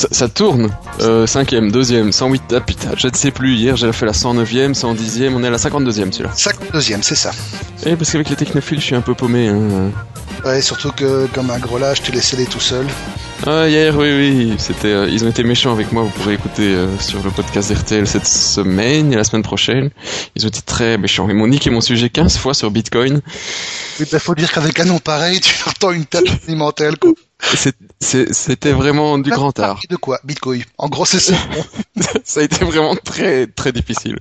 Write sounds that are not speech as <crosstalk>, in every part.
Ça, ça tourne. Euh, cinquième, deuxième, 108. Ah putain, je ne sais plus. Hier, j'ai fait la 109e, 110e. On est à la 52e, celui-là. 52e, c'est ça. Eh, parce qu'avec les technophiles, je suis un peu paumé. Hein. Ouais, surtout que comme un gros lâche, tu les scellé tout seul. Ah, hier, oui, oui. C'était, euh, ils ont été méchants avec moi. Vous pourrez écouter euh, sur le podcast RTL cette semaine et la semaine prochaine. Ils ont été très méchants. Ils m'ont niqué mon sujet 15 fois sur Bitcoin. Il bah, faut dire qu'avec un nom pareil, tu entends une tâche monumentale, <laughs> quoi. C'était vraiment du grand art. De quoi Bitcoin? En gros, c'est ça. <laughs> ça a été vraiment très très difficile.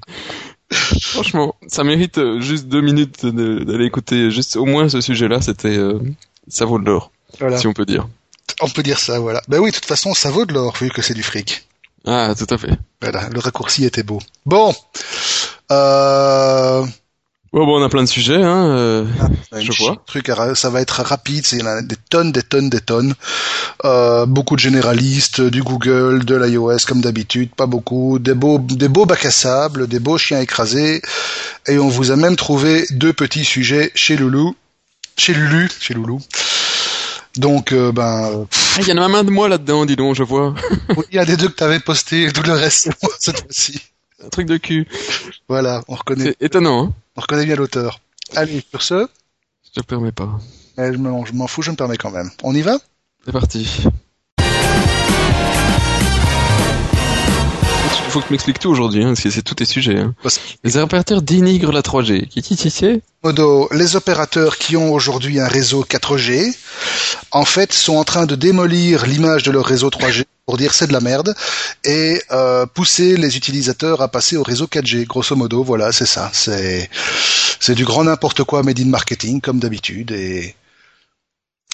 Franchement, ça mérite euh, juste deux minutes d'aller écouter juste au moins ce sujet-là. C'était euh, ça vaut de l'or, voilà. si on peut dire. On peut dire ça, voilà. Ben oui, de toute façon, ça vaut de l'or, vu que c'est du fric. Ah, tout à fait. Voilà, le raccourci était beau. Bon. Euh... Bon, bon, on a plein de sujets, hein. euh, un Je vois. Truc, à- ça va être rapide, il y en a des tonnes, des tonnes, des tonnes. Euh, beaucoup de généralistes, du Google, de l'iOS comme d'habitude, pas beaucoup. Des beaux, des beaux bacs à sable, des beaux chiens écrasés. Et on vous a même trouvé deux petits sujets chez Loulou, chez Lulu, chez Loulou. Donc, euh, ben, Ah, Il y en a même un de moi là-dedans, dis donc, je vois. <laughs> il y a des deux que t'avais posté, tout le reste <laughs> cette fois-ci. Un truc de cul. Voilà, on reconnaît, C'est étonnant, hein. On reconnaît bien l'auteur? Allez, sur ce, Je te le permets pas. eh, je me- je m'en fous, je me permets quand même. On y va? C'est parti. Il faut que tu m'expliques tout aujourd'hui, hein, parce que c'est tous tes sujets. Hein. Parce- Les opérateurs dénigrent la 3G. Qui qui qui c'est? Modo, les opérateurs qui ont aujourd'hui un réseau 4G, en fait, sont en train de démolir l'image de leur réseau 3G pour dire c'est de la merde et euh, pousser les utilisateurs à passer au réseau 4G. Grosso modo, voilà, c'est ça. C'est c'est du grand n'importe quoi made in marketing comme d'habitude et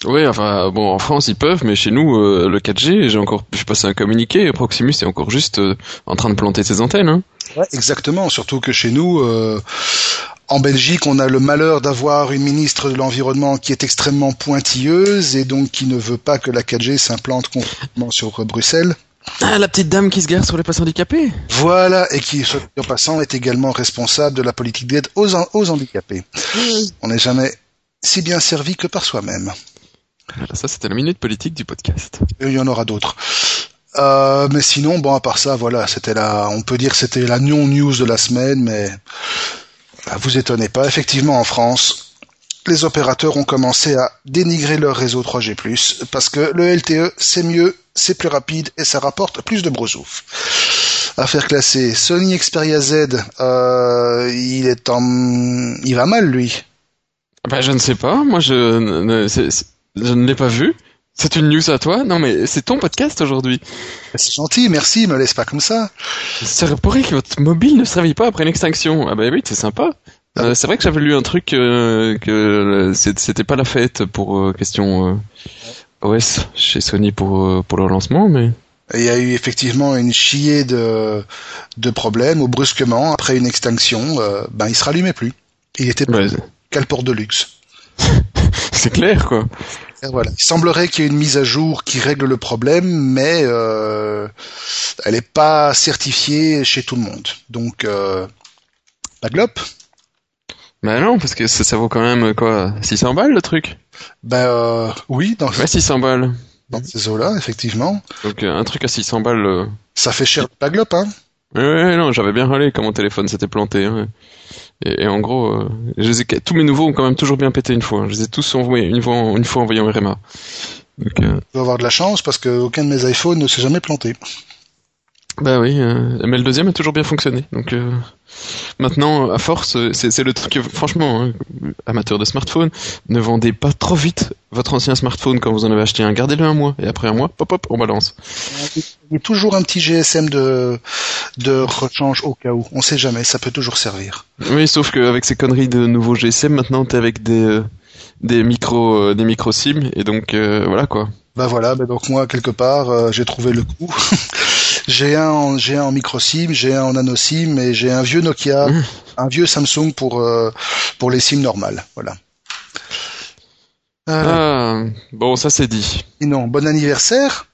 Oui, enfin, bon, en France, ils peuvent, mais chez nous, euh, le 4G, j'ai encore, j'ai passé un communiqué, Proximus est encore juste euh, en train de planter ses antennes, hein. exactement. Surtout que chez nous. En Belgique, on a le malheur d'avoir une ministre de l'Environnement qui est extrêmement pointilleuse et donc qui ne veut pas que la 4G s'implante complètement sur Bruxelles. Ah, la petite dame qui se gare sur les places handicapées Voilà, et qui, en passant, est également responsable de la politique d'aide aux, aux handicapés. On n'est jamais si bien servi que par soi-même. Voilà, ça, c'était la minute politique du podcast. Et il y en aura d'autres. Euh, mais sinon, bon, à part ça, voilà, c'était la, on peut dire que c'était la non-news de la semaine, mais bah, vous étonnez pas. Effectivement, en France, les opérateurs ont commencé à dénigrer leur réseau 3G+, parce que le LTE, c'est mieux, c'est plus rapide et ça rapporte plus de brosouf. Affaire classée. Sony Xperia Z, euh, il est en, il va mal, lui. Bah, je ne sais pas, moi, je, je ne l'ai pas vu. C'est une news à toi? Non, mais c'est ton podcast aujourd'hui. C'est gentil, merci, me laisse pas comme ça. Ça pourrait que votre mobile ne se réveille pas après une extinction. Ah bah oui, c'est sympa. Euh, c'est vrai que j'avais lu un truc euh, que c'est- c'était pas la fête pour euh, question OS chez Sony pour pour leur lancement, mais Il y a eu effectivement une chier de, de problèmes où brusquement, après une extinction, ben il se rallumait plus. Il était ouais, qu'à le port de luxe. <laughs> c'est clair quoi. Voilà. Il semblerait qu'il y ait une mise à jour qui règle le problème, mais euh, elle n'est pas certifiée chez tout le monde. Donc, euh, pas de. Bah non, parce que ça, ça vaut quand même euh, quoi 600 balles le truc? Ben euh, oui, dans, Ouais, 600 balles. dans ces eaux-là, effectivement. Donc un truc à 600 balles. Ça fait cher pas de lop, hein. Ouais, ouais, non, j'avais bien râlé quand mon téléphone s'était planté. hein. Et, en gros, euh, tous mes nouveaux ont quand même toujours bien pété une fois. Je les ai tous envoyés une fois, envoyés en RMA. Donc, euh, Je dois avoir de la chance parce qu'aucun de mes iPhones ne s'est jamais planté. Bah oui, euh, mais le deuxième a toujours bien fonctionné. Donc euh, maintenant, à force, euh, c'est c'est le truc. que, Franchement, hein, amateur de smartphone, ne vendez pas trop vite votre ancien smartphone quand vous en avez acheté un. Gardez-le un mois et après un mois, pop hop, on balance. Il y a toujours un petit GSM de, de rechange au cas où. On sait jamais, ça peut toujours servir. Oui, sauf qu'avec ces conneries de nouveaux GSM, maintenant t'es avec des euh, des micro euh, des micro SIM et donc euh, voilà quoi. Bah voilà, bah donc moi quelque part euh, j'ai trouvé le coup. <laughs> j'ai un en, j'ai un en micro SIM, j'ai un en nano SIM et j'ai un vieux Nokia, Mmh. un vieux Samsung pour euh, pour les SIM normales. Voilà. Euh, Ah, bon, ça c'est dit. Sinon, bon anniversaire.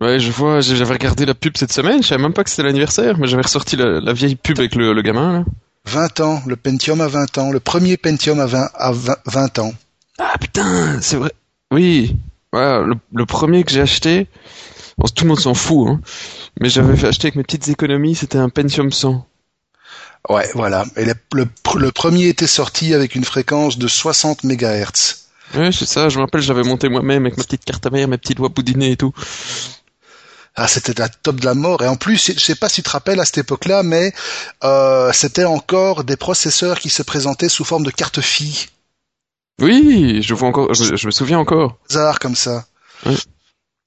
Ouais, je vois, j'avais regardé la pub cette semaine, je savais même pas que c'était l'anniversaire, mais j'avais ressorti la, la vieille pub avec le, le gamin, là. 20 ans, le Pentium à 20 ans, le premier Pentium à 20, à 20, 20 ans. Ah putain, c'est vrai. Oui, voilà, le, le premier que j'ai acheté, bon, tout le monde s'en fout, hein. Mais j'avais acheter avec mes petites économies, c'était un Pentium 100. Ouais, voilà. Et le, le, le premier était sorti avec une fréquence de 60 MHz. Ouais, c'est ça. Je me rappelle, j'avais monté moi-même avec ma petite carte à mère, mes petits doigts boudinés et tout. Ah, c'était la top de la mort. Et en plus, je sais pas si tu te rappelles à cette époque-là, mais euh, c'était encore des processeurs qui se présentaient sous forme de carte fille. Oui, je vois encore, je, je me souviens encore. Hasard comme ça.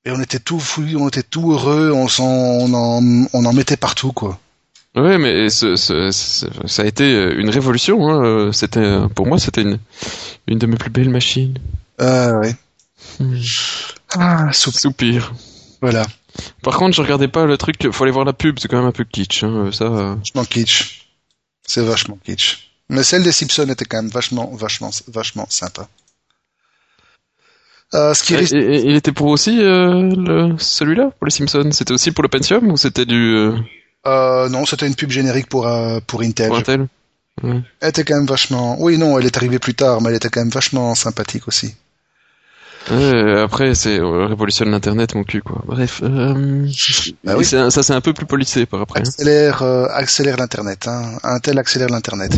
Et on était tout fou, on était tout heureux, on, s'en, on, en, on en mettait partout, quoi. Ouais, mais ce, ce, ce- ça a été une révolution. Hein. C'était, pour moi, c'était une, une de mes plus belles machines. Ah, ouais. Hmm. Ah, soupe. Soupir. Voilà. Par contre, je regardais pas le truc. Faut aller voir la pub. C'est quand même un peu kitsch. Hein. Ça. euh. Vachement kitsch. C'est vachement kitsch. Mais celle des Simpsons était quand même vachement, vachement, vachement sympa. Euh, ce qui Et- risque- et- et il était pour aussi euh, le, celui-là pour les Simpsons? C'était aussi pour le Pentium ou c'était du euh, non, c'était une pub générique pour, pour Intel. pour Intel? Ouais. Elle était quand même vachement, oui, non, elle est arrivée plus tard, mais elle était quand même vachement sympathique aussi. Ouais, après, c'est euh, révolutionne l'internet, mon cul, quoi. Bref, euh, Bah oui. un- ça c'est un peu plus policé par après. hein. Accélère, euh, accélère l'internet, hein. Intel accélère l'internet.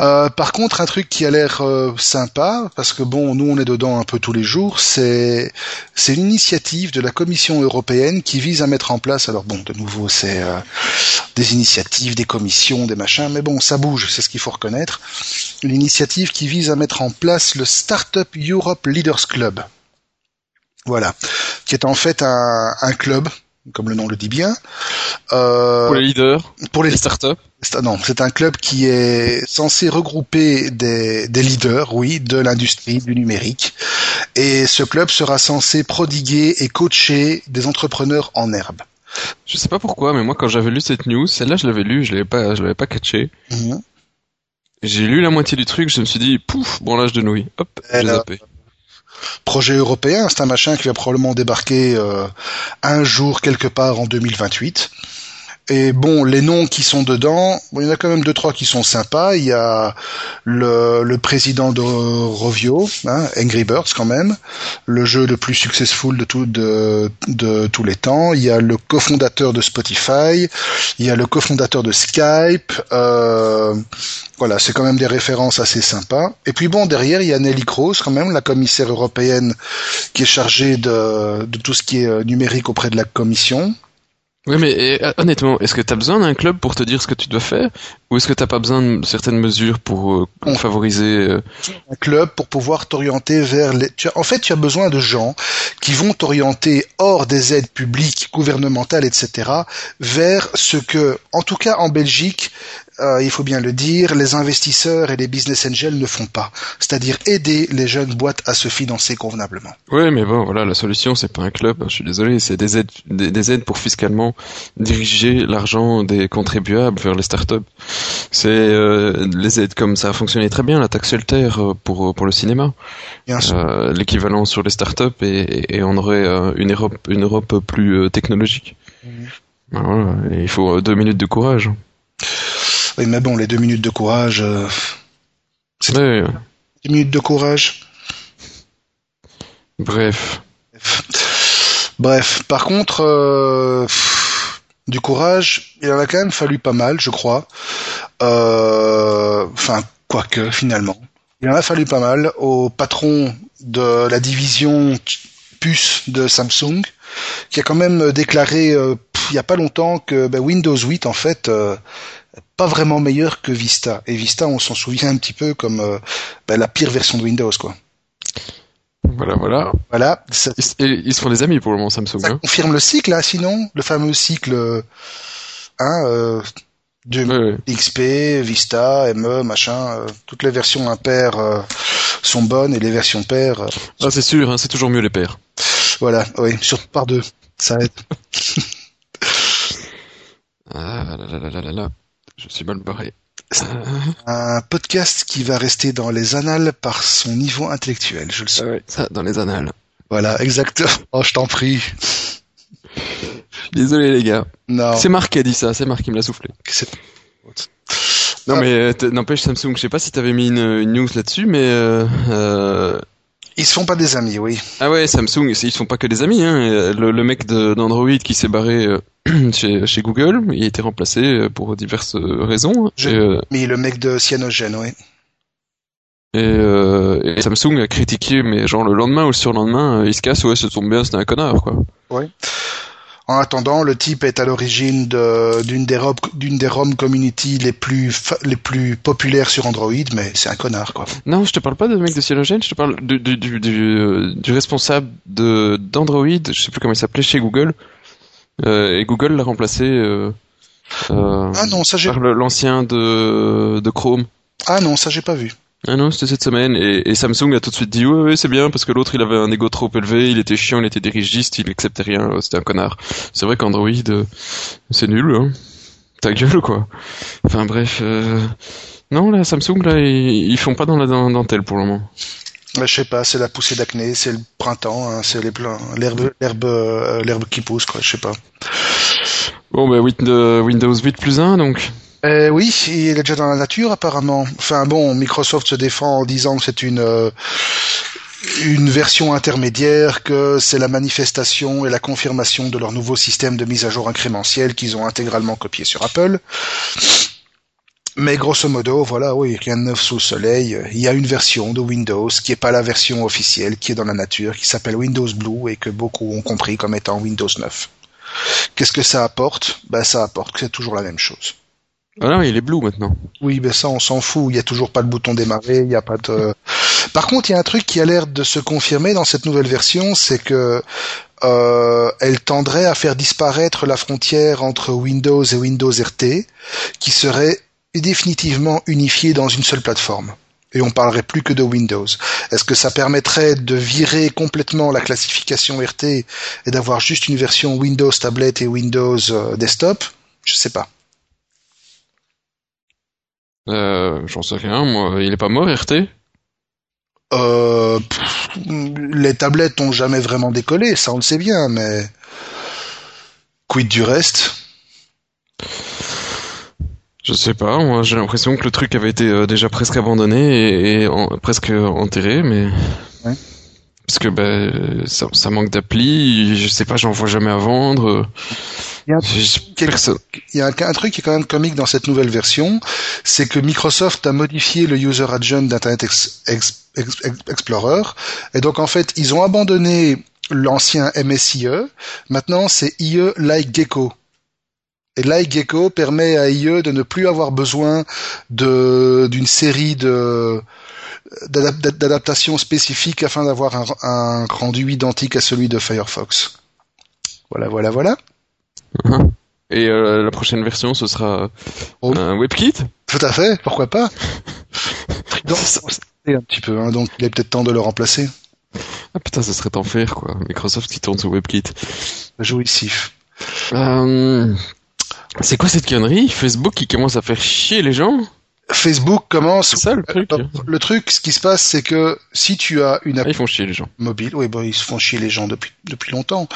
Euh, par contre, un truc qui a l'air sympa, parce que bon, nous on est dedans un peu tous les jours, c'est c'est une initiative de la Commission européenne qui vise à mettre en place. Alors bon, de nouveau, c'est des initiatives, des commissions, des machins, mais bon, ça bouge, c'est ce qu'il faut reconnaître. Une initiative qui vise à mettre en place le Startup Europe Leaders Club. Voilà, qui est en fait un, un club, comme le nom le dit bien, euh, Pour les leaders, pour les les startups. c'est- Non, c'est un club qui est censé regrouper des, des leaders, oui, de l'industrie du numérique. Et ce club sera censé prodiguer et coacher des entrepreneurs en herbe. Je sais pas pourquoi, mais moi quand j'avais lu cette news, celle-là je l'avais lu, je l'avais pas, je l'avais pas catché. Mhm. J'ai lu la moitié du truc, je me suis dit, pouf, branlage de nouilles. Hop, j'ai zappé. Projet européen, c'est un machin qui va probablement débarquer euh, un jour quelque part en 2028. Et bon, les noms qui sont dedans, bon, il y en a quand même deux trois qui sont sympas. Il y a le, président de Rovio, hein, Angry Birds quand même, le jeu le plus successful de, tout, de, tous les temps. Il y a le cofondateur de Spotify, il y a le cofondateur de Skype. Euh, voilà, c'est quand même des références assez sympas. Et puis bon, derrière, il y a Nelly Kroes quand même, la commissaire européenne qui est chargée de, de tout ce qui est euh, numérique auprès de la Commission. Oui, mais et, euh, honnêtement, est-ce que t'as besoin d'un club pour te dire ce que tu dois faire, ou est-ce que t'as pas besoin de certaines mesures pour euh, favoriser euh, un club pour pouvoir t'orienter vers les. Tu as- En fait, tu as besoin de gens qui vont t'orienter hors des aides publiques, gouvernementales, etc., vers ce que, en tout cas en Belgique, euh, il faut bien le dire, les investisseurs et les business angels ne font pas. C'est-à-dire aider les jeunes boîtes à se financer convenablement. Ouais, mais bon, voilà, la solution, c'est pas un club. hein, Je suis désolé, c'est des aides, des, des aides pour fiscalement diriger l'argent des contribuables vers les startups. C'est euh, les aides comme ça a fonctionné très bien, la taxe Shelter euh, pour pour le cinéma, Bien sûr. Euh, l'équivalent sur les startups et, et, et on aurait une Europe une Europe plus technologique. Mhm. Voilà, il faut deux minutes de courage. Oui, mais bon, les deux minutes de courage. euh, C'est- Deux minutes de courage. bref. Bref, par contre, euh, du courage, il en a quand même fallu pas mal, je crois. Euh, Enfin, quoique, finalement. Il en a fallu pas mal au patron de la division puce de Samsung, qui a quand même déclaré euh, pff, il y a pas longtemps que ben, Windows 8, en fait, euh, pas vraiment meilleur que Vista. Et Vista, on s'en souvient un petit peu comme euh, ben, la pire version de Windows, quoi. Voilà, voilà. Voilà, ça, Ils, ils se font des amis pour le moment, Samsung. Ça Hein. confirme le cycle, là, sinon Le fameux cycle euh, hein, euh, de. XP, Vista, ME, machin, euh, toutes les versions impaires sont bonnes et les versions paires, Ah, c'est sûr, hein, c'est toujours mieux les pairs. voilà, oui, surtout par deux, ça aide. <laughs> Ah là là là là là là. Je suis mal barré. <laughs> Un podcast qui va rester dans les annales par son niveau intellectuel, je le sais. Ah ouais, ça, dans les annales. Voilà, exactement. <laughs> Oh, je t'en prie. Désolé les gars. Non, C'est Marc qui a dit ça, c'est Marc qui me l'a soufflé. Non Ah. mais euh, n'empêche Samsung, je sais pas si t'avais mis une, une news là-dessus, mais euh, euh, Ils se font pas des amis, oui. Ah ouais, Samsung, ils sont pas que des amis. Hein. Le, le mec d'Android qui s'est barré euh, <clears throat> chez, chez, Google, il a été remplacé euh, pour diverses raisons. Je... Et, euh... Mais le mec de Cyanogen, oui. Et, euh, et, Samsung a critiqué, mais genre le lendemain ou le surlendemain, il se casse, ouais, ça tombe bien, c'était un connard, quoi. Ouais. En attendant, le type est à l'origine d'une des, d'une des ROM community les plus, les plus populaires sur Android, mais c'est un connard, quoi. Non, je te parle pas de mec de Cyanogen, je te parle du, du, du, du, du responsable de, d'Android, je sais plus comment il s'appelait, chez Google. Euh, et Google l'a remplacé euh, euh, ah non, ça par l'ancien de, de Chrome. Ah non, ça j'ai pas vu. Ah non, c'était cette semaine et, et, Samsung a tout de suite dit ouais, ouais c'est bien parce que l'autre il avait un ego trop élevé, il était chiant, il était dirigiste, il acceptait rien, c'était un connard. C'est vrai qu'Android euh, c'est nul, hein. Ta gueule quoi. Enfin bref, euh... non là Samsung là ils, ils font pas dans la dentelle pour le moment. je sais pas, c'est la poussée d'acné, c'est le printemps, hein, c'est les l'herbe, l'herbe, euh, l'herbe qui pousse quoi, je sais pas. Bon bah Windows 8 plus 1 donc. Euh, oui, il est déjà dans la nature apparemment. Enfin bon, Microsoft se défend en disant que c'est une euh, une version intermédiaire, que c'est la manifestation et la confirmation de leur nouveau système de mise à jour incrémentiel qu'ils ont intégralement copié sur Apple. Mais grosso modo, voilà, oui, rien de neuf sous le soleil. Il y a une version de Windows qui n'est pas la version officielle, qui est dans la nature, qui s'appelle Windows Blue et que beaucoup ont compris comme étant Windows 9. Qu'est-ce que ça apporte? Ben ça apporte que c'est toujours la même chose. Ah non, il est blue maintenant. Oui, ben ça, on s'en fout. Il y a toujours pas de bouton démarrer. Il y a pas de. Par contre, il y a un truc qui a l'air de se confirmer dans cette nouvelle version, c'est que euh, elle tendrait à faire disparaître la frontière entre Windows et Windows RT, qui serait définitivement unifiée dans une seule plateforme. Et on parlerait plus que de Windows. Est-ce que ça permettrait de virer complètement la classification RT et d'avoir juste une version Windows tablette et Windows euh, desktop? Je sais pas. Euh, J'en sais rien, moi. Il est pas mort, RT euh, pff, Les tablettes ont jamais vraiment décollé, ça on le sait bien, mais quid du reste? Je sais pas, moi j'ai l'impression que le truc avait été euh, déjà presque abandonné et, et en, presque enterré, mais... Ouais. Parce que ben ça, ça manque d'appli, je sais pas, j'en vois jamais à vendre. Il y, a un, il y a un, truc qui est quand même comique dans cette nouvelle version, c'est que Microsoft a modifié le user agent d'Internet Ex, Ex, Ex, Explorer, et donc en fait ils ont abandonné l'ancien MSIE, maintenant c'est IE Like Gecko. Et Like Gecko permet à IE de ne plus avoir besoin de d'une série de d'adaptations spécifiques afin d'avoir un, un rendu identique à celui de Firefox. Voilà, voilà, voilà. Et euh, la prochaine version, ce sera oh. un WebKit? Tout à fait, pourquoi pas? <laughs> Donc, un petit peu, hein, donc il est peut-être temps de le remplacer. Ah putain, ça serait enfer, quoi. Microsoft qui tourne sur WebKit. Jouissif. Euh, c'est quoi cette connerie? Facebook qui commence à faire chier les gens? Facebook commence. C'est ça le truc. Le truc, ce qui se passe, c'est que si tu as une ah, ils font chier les gens. mobile, oui, bon, ils se font chier les gens depuis depuis longtemps.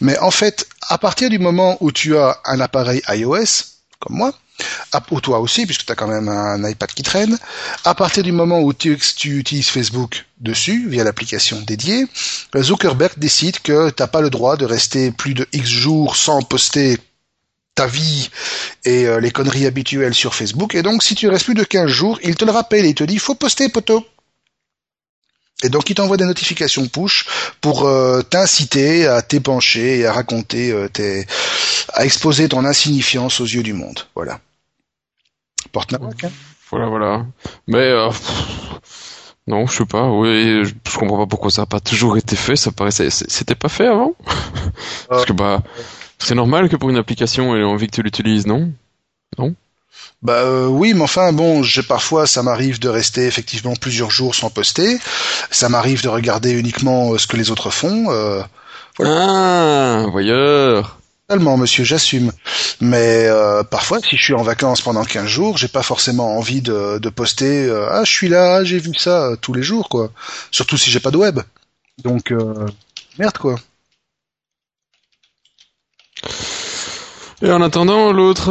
Mais en fait, à partir du moment où tu as un appareil iOS, comme moi, ou toi aussi, puisque tu as quand même un iPad qui traîne, à partir du moment où tu, tu utilises Facebook dessus, via l'application dédiée, Zuckerberg décide que t'as pas le droit de rester plus de X jours sans poster ta vie et euh, les conneries habituelles sur Facebook. Et donc, si tu restes plus de 15 jours, il te le rappelle et il te dit, faut poster, poteau. Et donc, il t'envoie des notifications push pour euh, t'inciter à t'épancher et à raconter euh, tes... à exposer ton insignifiance aux yeux du monde. Voilà. Porte hein Voilà, voilà. Mais... Euh... Non, je sais pas. Oui, je, je comprends pas pourquoi ça a pas toujours été fait. Ça paraissait, c'était pas fait avant. Parce que bah, c'est normal que pour une application, elle ait envie que tu l'utilises, non? Non? Bah euh, oui, mais enfin bon, j'ai parfois ça m'arrive de rester effectivement plusieurs jours sans poster. Ça m'arrive de regarder uniquement euh, ce que les autres font. Euh, voilà. Ah, voyeur. Totalement, monsieur, j'assume. Mais euh, parfois, si je suis en vacances pendant 15 jours, j'ai pas forcément envie de, de poster ah je suis là, j'ai vu ça tous les jours quoi. Surtout si j'ai pas de web. Donc merde quoi. Et en attendant, l'autre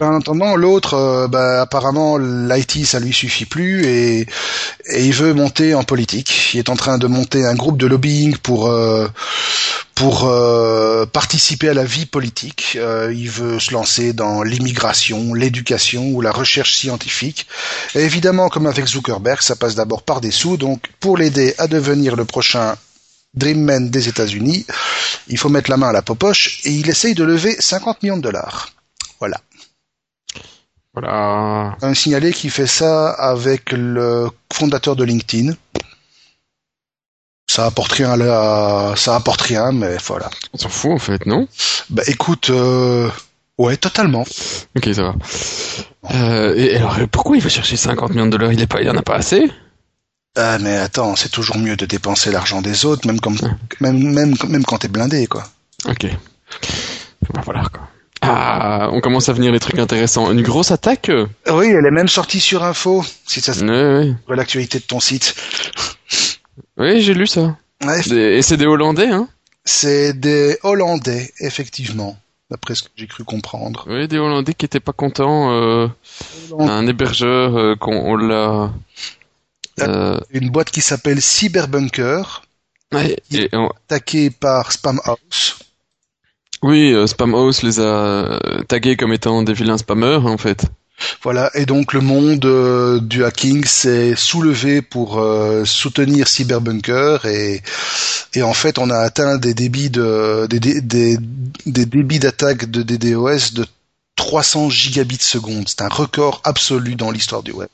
En attendant, l'autre, euh, bah, apparemment, l'IT, ça lui suffit plus et, il veut monter en politique. Il est en train de monter un groupe de lobbying pour euh, pour euh, participer à la vie politique. il veut se lancer dans l'immigration, l'éducation ou la recherche scientifique. Et évidemment, comme avec Zuckerberg, ça passe d'abord par des sous. Donc, pour l'aider à devenir le prochain Dreamman des États-Unis, il faut mettre la main à la popoche et il essaye de lever 50 millions de dollars. Voilà. Voilà. Un signalé qui fait ça avec le fondateur de LinkedIn. Ça apporte rien là, ça apporte rien, mais voilà. On s'en fout en fait, non? Bah écoute, euh... ouais, totalement. Ok, ça va. Euh, et alors, pourquoi il va chercher 50 millions de dollars? Il est pas, a pas assez? Ah mais attends, c'est toujours mieux de dépenser l'argent des autres, même comme, même, même, même quand t'es blindé, quoi. Ok. Bah voilà quoi. Ah, on commence à venir les trucs intéressants. Une grosse attaque Oui, elle est même sortie sur Info, si ça oui, oui. l'actualité de ton site. Oui, j'ai lu ça. Ouais. Et c'est des Hollandais, hein? C'est des Hollandais, effectivement, d'après ce que j'ai cru comprendre. Oui, des Hollandais qui étaient pas contents. Euh, un hébergeur euh, qu'on on l'a... Euh... Une boîte qui s'appelle Cyberbunker, ouais, et on... attaquée par Spamhaus. Oui, euh, Spamhaus les a euh, tagués comme étant des vilains spammers, en fait. Voilà, et donc le monde euh, du hacking s'est soulevé pour euh, soutenir Cyberbunker et, et en fait on a atteint des débits de des, des, des débits d'attaque de DDoS de 300 gigabits seconde. C'est un record absolu dans l'histoire du web.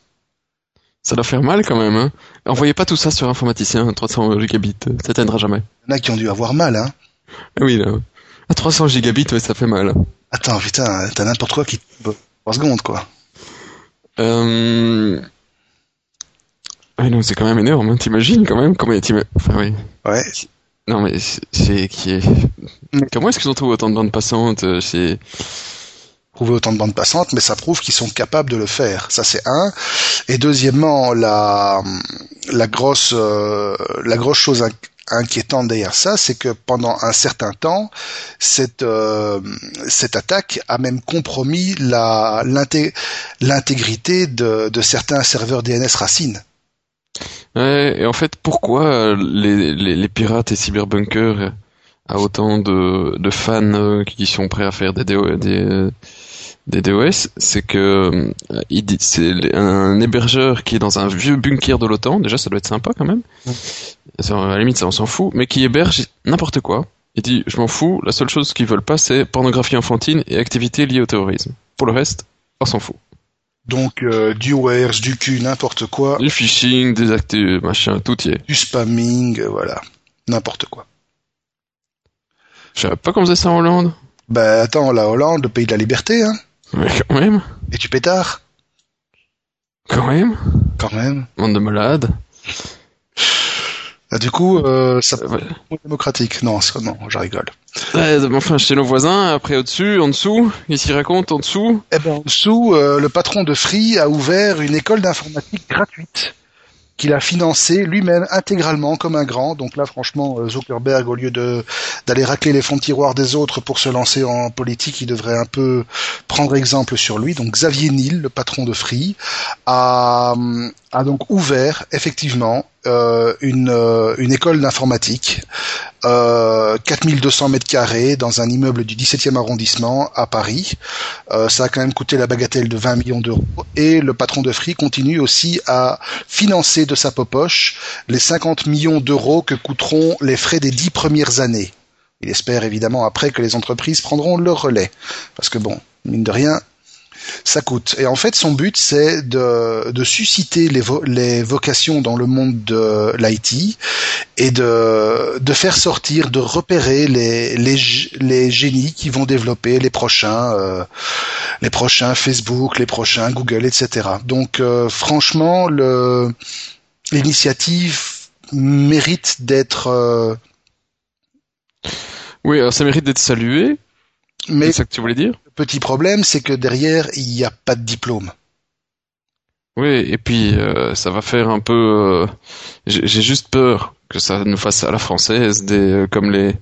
Ça doit faire mal quand même. Hein. Envoyez pas tout ça sur informaticien, 300 gigabits, ça t'aidera jamais. Il y en a qui ont dû avoir mal, hein. Oui, là. À 300 gigabits, ouais, ça fait mal. Attends, putain, t'as n'importe quoi qui... 3 secondes, quoi. Euh... Ouais, non, c'est quand même énorme, hein. t'imagines quand même comment Enfin, oui. Ouais. Non, mais c'est qui est. Comment est-ce qu'ils ont trouvé autant de bandes passantes C'est trouver autant de bandes passantes, mais ça prouve qu'ils sont capables de le faire. Ça c'est un. Et deuxièmement, la la grosse euh, la grosse chose inquiétante derrière ça, c'est que pendant un certain temps, cette euh, cette attaque a même compromis la l'intégrité de, de certains serveurs DNS racines. Ouais, et en fait, pourquoi les, les, les pirates et cyberbunker a autant de, de fans qui sont prêts à faire des, des, des DOS, c'est que euh, c'est un hébergeur qui est dans un vieux bunker de l'OTAN. Déjà, ça doit être sympa quand même. À la limite, ça on s'en fout, mais qui héberge n'importe quoi. Il dit, je m'en fous. La seule chose qu'ils veulent pas, c'est pornographie enfantine et activités liées au terrorisme. Pour le reste, on s'en fout. Donc euh, du wares, du cul, n'importe quoi. Du phishing, des actes, machin, tout y est. Du spamming, euh, voilà, n'importe quoi. Je savais pas qu'on faisait ça en Hollande. Bah attends, la Hollande, le pays de la liberté, hein. Mais quand même. Et tu pétard Quand même. Quand même. Monde de malades. Ah, du coup, euh, ça être démocratique. Non, non, je rigole. Ouais, enfin, chez nos voisins, après au-dessus, en dessous, qu'est-ce qu'ils racontent en dessous Eh ben, en dessous, euh, le patron de Free a ouvert une école d'informatique gratuite qu'il a financé lui-même intégralement comme un grand. Donc là, franchement, euh, Zuckerberg, au lieu d'aller racler les fonds de tiroir des autres pour se lancer en politique, il devrait un peu prendre exemple sur lui. Donc Xavier Niel, le patron de Free, a, a donc ouvert effectivement euh, une, euh, une école d'informatique, euh, 4200 mètres carrés dans un immeuble du 17e arrondissement à Paris. Euh, ça a quand même coûté la bagatelle de 20 millions d'euros. Et le patron de Free continue aussi à financer de sa poche les 50 millions d'euros que coûteront les frais des dix premières années. Il espère évidemment après que les entreprises prendront leur relais. Parce que bon, mine de rien, ça coûte. Et en fait, son but, c'est de, susciter les, vo les vocations dans le monde de l'IT et de, faire sortir, de repérer les, génies qui vont développer les prochains, euh, les prochains Facebook, les prochains Google, etc. Donc, euh, franchement, l'initiative mérite d'être. Euh... Oui, ça mérite d'être salué. Mais c'est ça que tu voulais dire? le petit problème, c'est que derrière, il n'y a pas de diplôme. Oui, et puis euh, ça va faire un peu. Euh, J'ai juste peur que ça nous fasse à la française des euh, comme les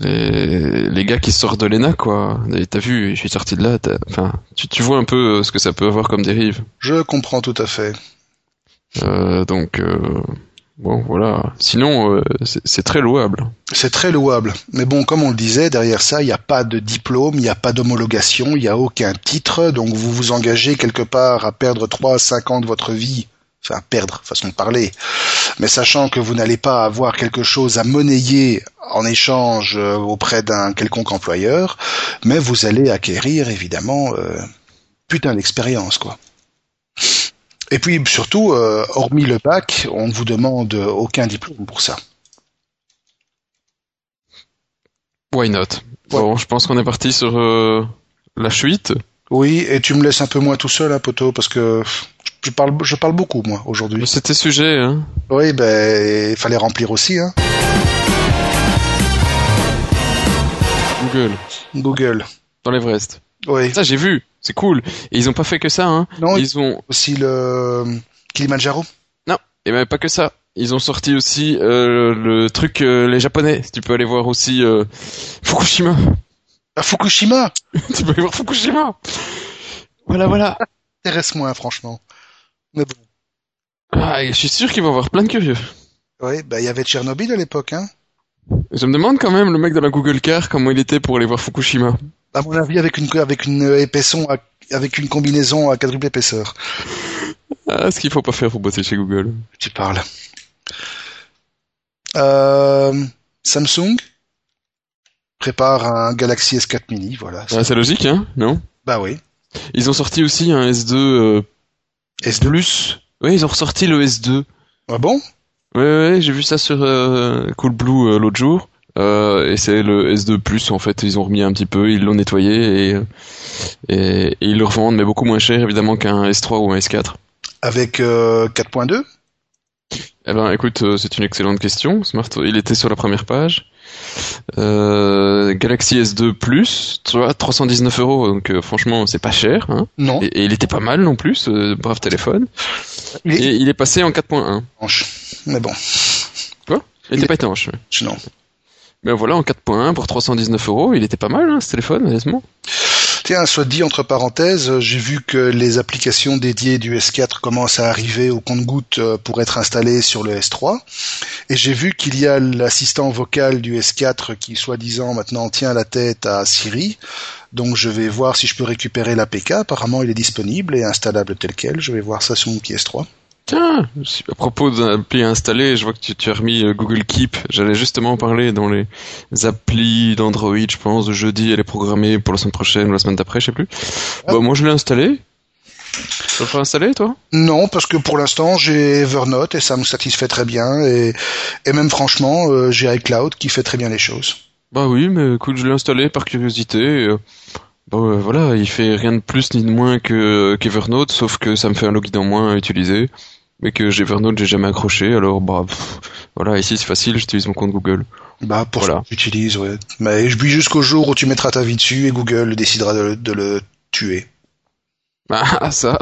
les, les gars qui sortent de l'ENA, quoi. T'as vu, je suis sorti de là, enfin, tu, tu vois un peu ce que ça peut avoir comme dérive. Je comprends tout à fait. Donc, bon, voilà. Sinon, euh, c'est très louable. C'est très louable. Mais bon, comme on le disait, derrière ça, il n'y a pas de diplôme, il n'y a pas d'homologation, il n'y a aucun titre, donc vous vous engagez quelque part à perdre 3 à 5 ans de votre vie. Enfin, perdre, façon de parler. Mais sachant que vous n'allez pas avoir quelque chose à monnayer en échange euh, auprès d'un quelconque employeur, mais vous allez acquérir, évidemment, euh, putain d'expérience, quoi. Et puis, surtout, euh, hormis le bac, on ne vous demande aucun diplôme pour ça. Why not? Bon, je pense qu'on est parti sur euh, la chute. Oui, et tu me laisses un peu moins tout seul, hein, poteau, parce que je parle, je parle beaucoup, moi, aujourd'hui. C'était sujet, hein. Oui, ben, il fallait remplir aussi, hein. Google, Google. dans l'Everest. Oui. Ça, j'ai vu. C'est cool. Et ils ont pas fait que ça, hein. Non, Ils ont, aussi le Kilimanjaro. et même pas que ça. Ils ont sorti aussi euh, le truc euh, les japonais. Tu peux aller voir aussi euh, Fukushima. À Fukushima? <laughs> tu peux aller voir Fukushima. Voilà, voilà. Intéresse-moi, franchement. Mais bon. Ah, je suis sûr qu'ils vont avoir plein de curieux. Oui, ben, il y avait Tchernobyl à l'époque, hein. Je me demande quand même le mec dans la Google Car comment il était pour aller voir Fukushima. À mon avis, avec une, avec une épaisson, à- avec une combinaison à quadruple épaisseur. Ah, ce qu'il faut pas faire pour bosser chez Google. Tu parles. Euh, Samsung prépare un Galaxy S4 mini, voilà. Ah, c'est logique, hein Non? Bah oui. Ils ont sorti aussi un S2 euh, S2. Plus. Oui, ils ont ressorti le S2. Ah bon? Ouais, ouais, ouais, j'ai vu ça sur euh, Coolblue euh, l'autre jour. Euh, et c'est le S2 Plus en fait. Ils ont remis un petit peu, ils l'ont nettoyé et, et, et ils le revendent, mais beaucoup moins cher évidemment qu'un S3 ou un S4. Avec euh, 4.2 Eh ben, écoute, euh, c'est une excellente question. Smart, il était sur la première page. Euh, Galaxy S2 Plus, tu vois, 319 euros. Donc euh, franchement, c'est pas cher. Hein. Non. Et, et il était pas mal non plus. euh, brave téléphone. Il est Et il est passé en 4.1. étanche. Mais bon, Il Il était pas étanche. non. Mais voilà, en 4.1 pour 319 euros, il était pas mal, hein, ce téléphone, honnêtement. Tiens, soit dit entre parenthèses, euh, j'ai vu que les applications dédiées du S4 commencent à arriver au compte-goutte euh, pour être installées sur le S3. Et j'ai vu qu'il y a l'assistant vocal du S4 qui, soi-disant, maintenant tient la tête à Siri. Donc je vais voir si je peux récupérer l'APK. Apparemment, il est disponible et installable tel quel. Je vais voir ça sur mon PS3. Tiens, à propos d'appli installé, je vois que tu, tu as remis euh, Google Keep. J'allais justement en parler dans les applis d'Android, je pense, de jeudi, elle est programmée pour la semaine prochaine ou la semaine d'après, je sais plus. Bah, moi, je l'ai installé. Tu l'as installé, toi? Non, parce que pour l'instant, j'ai Evernote et ça me satisfait très bien. Et, et même franchement, euh, j'ai iCloud qui fait très bien les choses. Bah oui, mais écoute, je l'ai installé par curiosité. et, euh, bah ouais, voilà, il fait rien de plus ni de moins que qu'Evernote, sauf que ça me fait un login en moins à utiliser. Mais que Evernote, j'ai jamais accroché, alors bah pff, voilà, ici c'est facile, j'utilise mon compte Google. Bah, pour Voilà. ça, j'utilise, ouais. Mais je vis jusqu'au jour où tu mettras ta vie dessus et Google décidera de, le- de le tuer. <laughs> Ah ça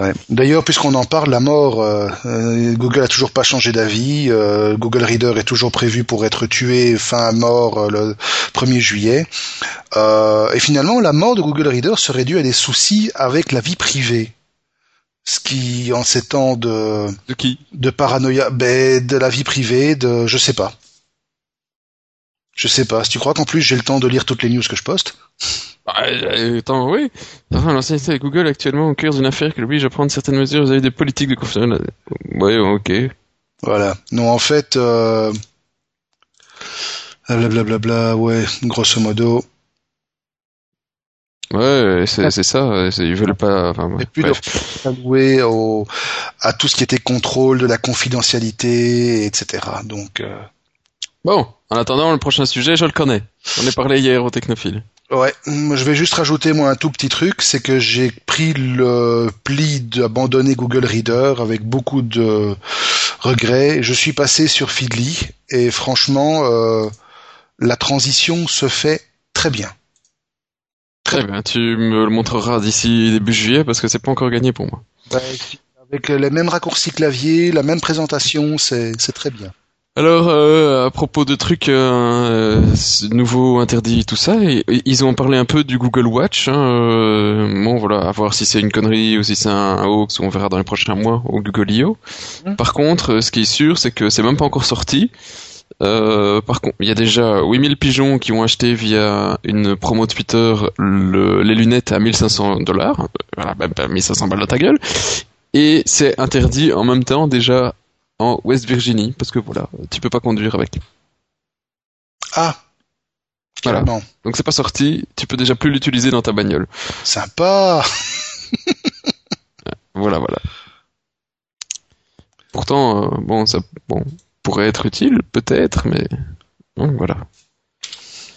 Ouais. D'ailleurs, puisqu'on en parle, la mort, euh, euh, Google a toujours pas changé d'avis. euh, Google Reader est toujours prévu pour être tué fin mort euh, le 1er juillet. Et finalement, la mort de Google Reader serait due à des soucis avec la vie privée. Ce qui, en ces temps de, De qui? de paranoïa, ben, de la vie privée, de, je sais pas. Je sais pas. Si tu crois qu'en plus j'ai le temps de lire toutes les news que je poste. bah, euh, Attends, oui. Enfin, l'ancienneté de Google actuellement au cœur d'une affaire qui l'oblige à prendre certaines mesures vis-à-vis des politiques de confinement. Ouais, ok. Voilà. Non, en fait, euh... blablabla, ouais, grosso modo. Ouais, c'est c'est ça. c'est- Ils veulent pas. Enfin, Et bref. alloué au, à tout ce qui était contrôle de la confidentialité, etc. Donc, euh, Bon, en attendant, le prochain sujet, je le connais. On est parlé hier au Technophile. ouais, moi, je vais juste rajouter moi un tout petit truc, c'est que j'ai pris le pli d'abandonner Google Reader avec beaucoup de regrets. Je suis passé sur Feedly et franchement, euh, la transition se fait très bien. Très bien, tu me le montreras d'ici début juillet parce que c'est pas encore gagné pour moi. Avec les mêmes raccourcis clavier, la même présentation, c'est très bien. Alors, euh, à propos de trucs euh, nouveaux, interdits, tout ça, ils ont parlé un peu du Google Watch. Hein, euh, bon, voilà, à voir si c'est une connerie ou si c'est un hoax, on verra dans les prochains mois au Google I.O. Mmh. Par contre, ce qui est sûr, c'est que c'est même pas encore sorti. Euh, par contre, il y a déjà 8000 pigeons qui ont acheté via une promo Twitter les lunettes à 1500 dollars. Voilà, même pas 1500 balles dans ta gueule. Et c'est interdit en même temps déjà en West Virginie, parce que voilà, tu peux pas conduire avec. Ah Voilà. Donc c'est pas sorti, tu peux déjà plus l'utiliser dans ta bagnole. Sympa <laughs> Voilà, voilà. Pourtant, euh, bon, ça bon, pourrait être utile, peut-être, mais bon, voilà.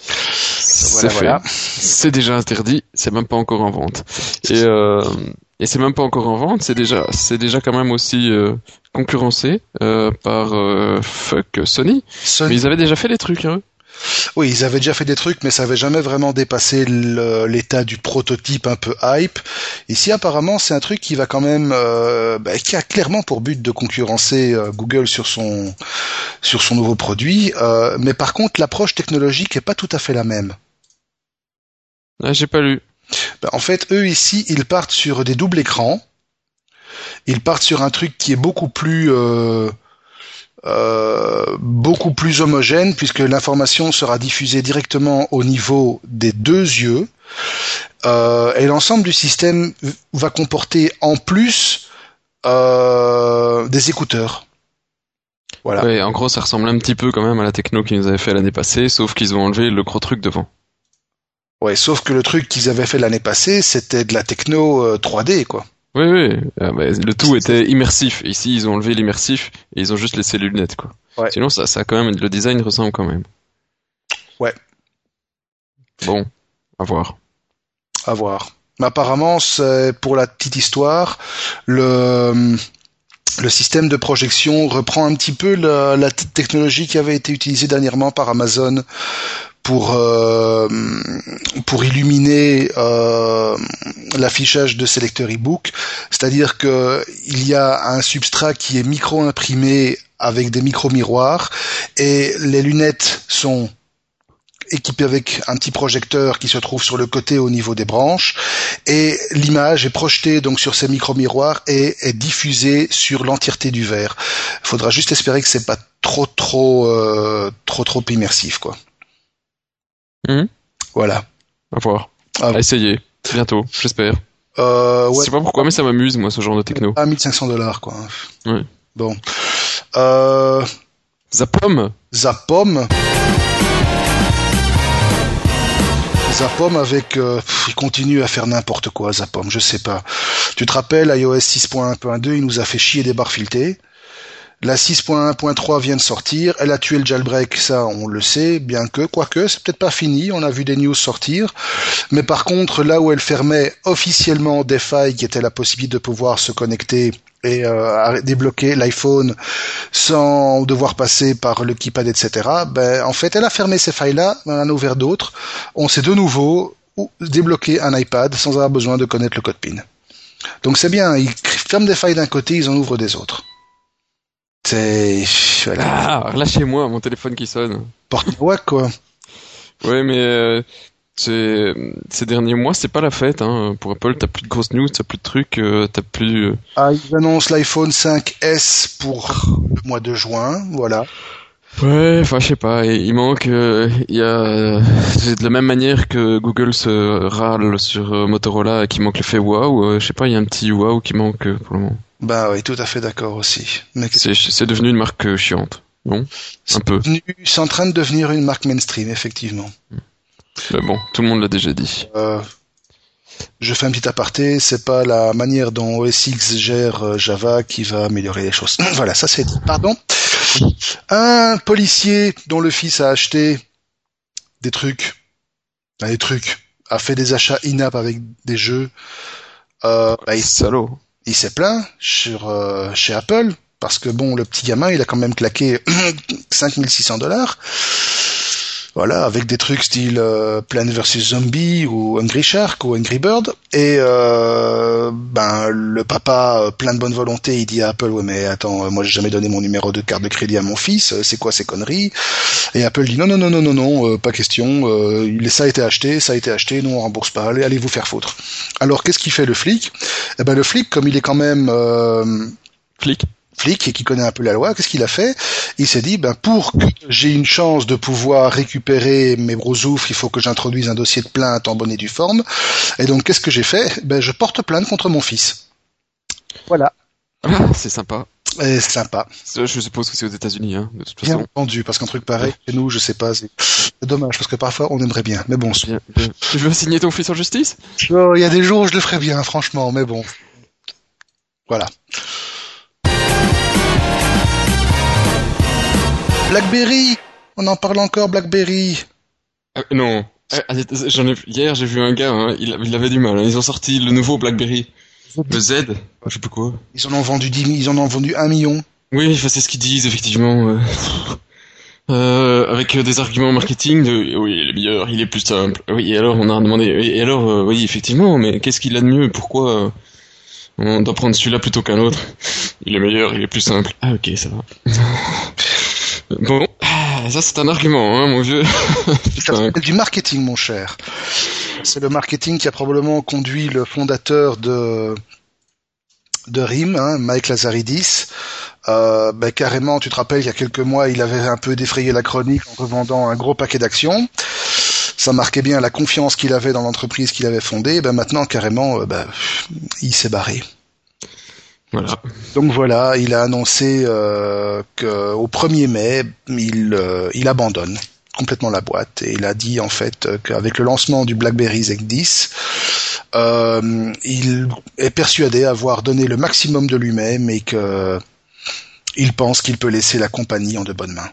c'est fait. C'est déjà interdit, c'est même pas encore en vente. Et euh, et c'est même pas encore en vente, c'est déjà c'est déjà quand même aussi euh, concurrencé euh, par euh, fuck Sony. Mais ils avaient déjà fait des trucs hein. Oui, ils avaient déjà fait des trucs, mais ça avait jamais vraiment dépassé l'état du prototype un peu hype. Ici, apparemment, c'est un truc qui va quand même, bah, qui a clairement pour but de concurrencer Google sur son sur son nouveau produit. mais par contre, l'approche technologique est pas tout à fait la même. Ah, j'ai pas lu. Ben, en fait, eux ici, ils partent sur des doubles écrans. Ils partent sur un truc qui est beaucoup plus euh, euh, beaucoup plus homogène puisque l'information sera diffusée directement au niveau des deux yeux. Euh, et l'ensemble du système va comporter en plus des écouteurs. Voilà. Ouais, en gros, ça ressemble un petit peu quand même à la techno qu'ils nous avaient fait l'année passée, sauf qu'ils ont enlevé le gros truc devant. Ouais, sauf que le truc qu'ils avaient fait l'année passée, c'était de la techno 3D, euh, quoi. Oui, oui. Ah, le tout était immersif. Ici, ils ont enlevé l'immersif et ils ont juste laissé les lunettes, quoi. Sinon, ça, ça quand même, le design ressemble quand même. Ouais. Bon, à voir. À voir. Mais apparemment, c'est pour la petite histoire, le le système de projection reprend un petit peu la, la, technologie qui avait été utilisée dernièrement par Amazon pour euh, pour illuminer euh, l'affichage de ces lecteurs e-book, c'est-à-dire que il y a un substrat qui est micro-imprimé avec des micro-miroirs et les lunettes sont équipées avec un petit projecteur qui se trouve sur le côté au niveau des branches et l'image est projetée donc sur ces micro-miroirs et est diffusée sur l'entièreté du verre. Il faudra juste espérer que c'est pas trop trop euh, trop trop immersif quoi. Hmm. Voilà. À voir. À, essayer. Bientôt, j'espère. Euh, ouais. Je sais pas pourquoi, mais ça m'amuse, moi, ce genre de techno. À 1500 dollars, quoi. Ouais. Bon. Euh... Zapom. Zapom. Zapom avec, euh, il continue à faire n'importe quoi, Zapom, je sais pas. Tu te rappelles, iOS 6.1.2, il nous a fait chier des barres filetées. La 6.1.3 vient de sortir, elle a tué le jailbreak, ça on le sait, bien que, quoique, c'est peut-être pas fini, on a vu des news sortir. Mais par contre, là où elle fermait officiellement des failles qui étaient la possibilité de pouvoir se connecter et euh, débloquer l'iPhone sans devoir passer par le keypad, etc. Ben, en fait, elle a fermé ces failles-là, on en a ouvert d'autres. On s'est de nouveau débloqué un iPad sans avoir besoin de connaître le code PIN. Donc c'est bien, ils ferment des failles d'un côté, ils en ouvrent des autres. C'est. Ah, lâchez-moi, mon téléphone qui sonne. Porte-moi, quoi. <laughs> Ouais, mais euh, ces derniers mois, c'est pas la fête. Hein. Pour Apple, t'as plus de grosses news, t'as plus de trucs, euh, t'as plus. Euh, ah, ils annoncent l'iPhone 5S pour le mois de juin, voilà. Ouais, enfin je sais pas, il manque, il y a de la même manière que Google se râle sur Motorola qui manque le fait wow, je sais pas, il y a un petit wow qui manque pour le moment. Bah oui, tout à fait d'accord aussi. C'est devenu une marque euh, chiante, non? Un peu. C'est en train de devenir une marque mainstream, effectivement. Mais bon, tout le monde l'a déjà dit. Euh, je fais un petit aparté, c'est pas la manière dont OS X gère euh, Java qui va améliorer les choses. <clears throat> voilà, ça c'est dit. Pardon. Un policier dont le fils a acheté des trucs, des trucs, a fait des achats in-app avec des jeux. Euh, bah, Salaud il s'est plaint euh, chez Apple parce que bon, le petit gamin, il a quand même claqué <clears throat> 5600 dollars. Voilà, avec des trucs style euh, Plan vs Zombie ou Angry Shark ou Angry Bird. Et euh, euh, ben le papa, euh, plein de bonne volonté, il dit à Apple, ouais mais attends, euh, moi j'ai jamais donné mon numéro de carte de crédit à mon fils, c'est quoi ces conneries? Et Apple dit non non non non non non, pas question, ça a été acheté, ça a été acheté, nous on rembourse pas, allez, allez vous faire foutre. Alors qu'est-ce qu'il fait le flic? Eh ben le flic, comme il est quand même flic flic et qui connaît un peu la loi, qu'est-ce qu'il a fait? Il s'est dit, ben pour que j'ai une chance de pouvoir récupérer mes brosoufs, il faut que j'introduise un dossier de plainte en bonne et due forme. Et donc, qu'est-ce que j'ai fait? Ben, je porte plainte contre mon fils. Voilà. Ah, c'est sympa. C'est sympa. Je suppose que c'est aux États-Unis, hein, de toute façon. Bien entendu, parce qu'un truc pareil, chez nous, je sais pas, c'est dommage, parce que parfois, on aimerait bien. Mais bon. Tu veux signer ton fils en justice? Oh, Il y a des jours où je le ferais bien, franchement, mais bon. Voilà. Blackberry On en parle encore, Blackberry euh, Non. Euh, j'en ai... Hier, j'ai vu un gars, hein, il, avait du mal. Hein. Ils ont sorti le nouveau Blackberry. Le Z Je sais pas quoi. Ils en ont vendu 10 ils en ont vendu 1 million. Oui, c'est ce qu'ils disent, effectivement. <laughs> Euh, avec des arguments marketing de oui, il est meilleur, il est plus simple. Oui, et alors on a demandé, et alors oui, effectivement, mais qu'est-ce qu'il a de mieux? Pourquoi on doit prendre celui-là plutôt qu'un autre? Il est meilleur, il est plus simple. Ah ok, ça va. <laughs> Bon, ça c'est un argument, hein, mon vieux. <laughs> c'est du marketing, mon cher. C'est le marketing qui a probablement conduit le fondateur de de RIM, hein, Mike Lazaridis. Euh, ben, carrément, tu te rappelles, il y a quelques mois, il avait un peu défrayé la chronique en revendant un gros paquet d'actions. Ça marquait bien la confiance qu'il avait dans l'entreprise qu'il avait fondée. Ben maintenant, carrément, euh, ben, il s'est barré. Donc voilà, il a annoncé euh, qu'au 1er mai, il, euh, il abandonne complètement la boîte et il a dit en fait qu'avec le lancement du BlackBerry Z10, euh, il est persuadé avoir donné le maximum de lui-même et que il pense qu'il peut laisser la compagnie en de bonnes mains.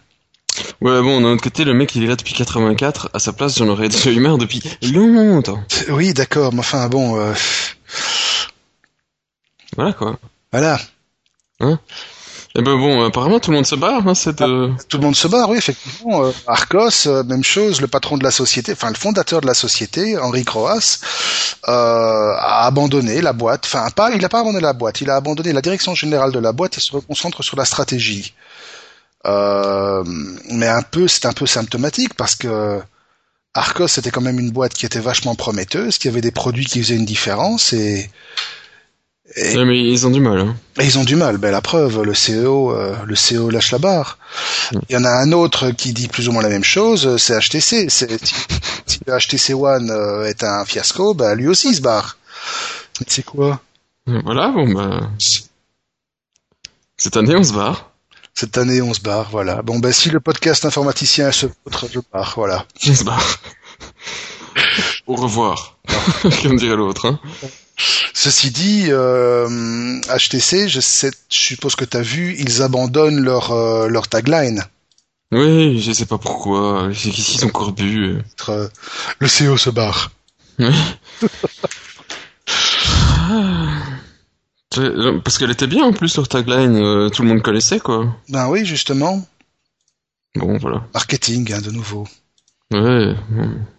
Ouais, bon, d'un autre côté, le mec, il est là depuis 84. À sa place, j'en aurais déjà eu marre depuis longtemps. Oui, d'accord, mais enfin, bon... Euh... Voilà, quoi. Voilà. Hein? Eh ben bon, apparemment tout le monde se barre, hein, cette, euh, Tout le monde se barre, oui, effectivement. Euh, Arcos, euh, même chose, le patron de la société, enfin le fondateur de la société, Henri Croas, a abandonné la boîte. Enfin, pas, il n'a pas abandonné la boîte, il a abandonné la direction générale de la boîte et se concentre sur la stratégie. mais un peu, c'est un peu symptomatique parce que Arcos c'était quand même une boîte qui était vachement prometteuse, qui avait des produits qui faisaient une différence et mais ils ont du mal. Hein. Ils ont du mal. Ben, la preuve, le CEO, euh, le CEO lâche la barre. Mm. Il y en a un autre qui dit plus ou moins la même chose, c'est HTC. Si, le HTC One euh, est un fiasco, ben, lui aussi il se barre. C'est quoi? Voilà, bon ben... Cette année, on se barre. Cette année, on se barre, voilà. Bon, ben, si le podcast informaticien se vôtre, je pars, voilà. On se barre. <laughs> Au revoir. <laughs> Comme dirait l'autre, hein. Ceci dit, euh, HTC, je, sais, je suppose que tu as vu, ils abandonnent leur, euh, leur tagline. Oui, je sais pas pourquoi. Qu'est-ce qu'ils ont corbu euh, Le CEO se barre. <laughs> Parce qu'elle était bien en plus leur tagline, tout le monde connaissait quoi. Ben oui, justement. Bon, voilà. Marketing, hein, de nouveau. Ouais,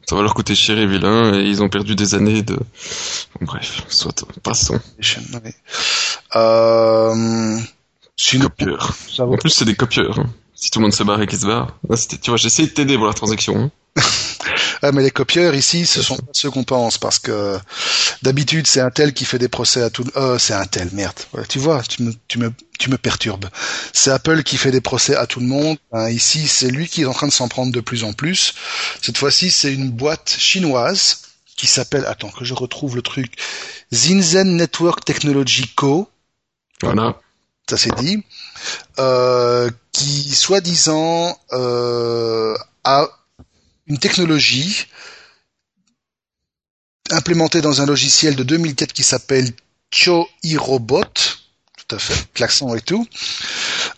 ça va leur coûter cher et vilain, et ils ont perdu des années de... Bon, bref, soit, passons. Euh... Copieurs. En plus, c'est des copieurs. Hein. Si tout le monde se barre et qu'ils se barre. tu vois, j'essaie de t'aider pour la transaction. Hein. <laughs> ah, mais les copieurs ici, ce sont pas ceux qu'on pense, parce que d'habitude c'est un tel qui fait des procès à tout. Euh, c'est un tel, merde. tu vois, tu me, tu me, tu me perturbes. C'est Apple qui fait des procès à tout le monde. Hein, ici, c'est lui qui est en train de s'en prendre de plus en plus. Cette fois-ci, c'est une boîte chinoise qui s'appelle, attends que je retrouve le truc, Zinzen Network Technology Co. Voilà. Ça c'est dit. Euh, qui soi-disant euh, a une technologie implémentée dans un logiciel de 2004 qui s'appelle Cho-i-Robot, tout à fait, l'accent et tout,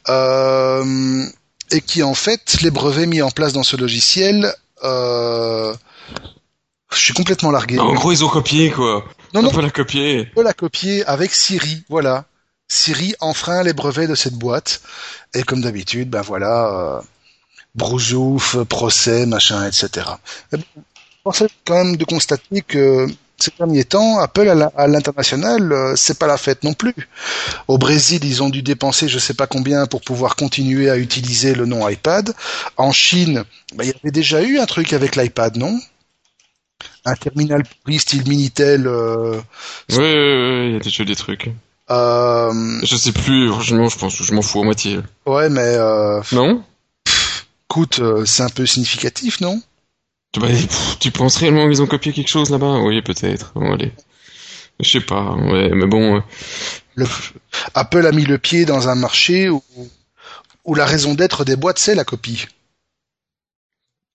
euh, et qui en fait, les brevets mis en place dans ce logiciel, euh, je suis complètement largué. En gros, ils ont copié quoi. Non, non. On peut la copier. On peut la copier avec Siri, voilà. Siri enfreint les brevets de cette boîte, et comme d'habitude, ben voilà. Euh, brousouf, procès, machin, etc. Force quand même de constater que ces derniers temps, Apple à l'international, euh, c'est pas la fête non plus. Au Brésil, ils ont dû dépenser je sais pas combien pour pouvoir continuer à utiliser le nom iPad. En Chine, bah, il y avait déjà eu un truc avec l'iPad, non? Un terminal pourri style Minitel. Euh... Oui, il y a déjà eu des trucs. Euh... Je sais plus, franchement, je pense que je m'en fous à moitié. Ouais, mais... Euh... Non? Écoute, euh, c'est un peu significatif, non? Bah, tu penses réellement qu'ils ont copié quelque chose là-bas? Oui, peut-être. Bon, allez. Je sais pas, ouais, mais bon. Euh, Apple a mis le pied dans un marché où, où la raison d'être des boîtes, c'est la copie.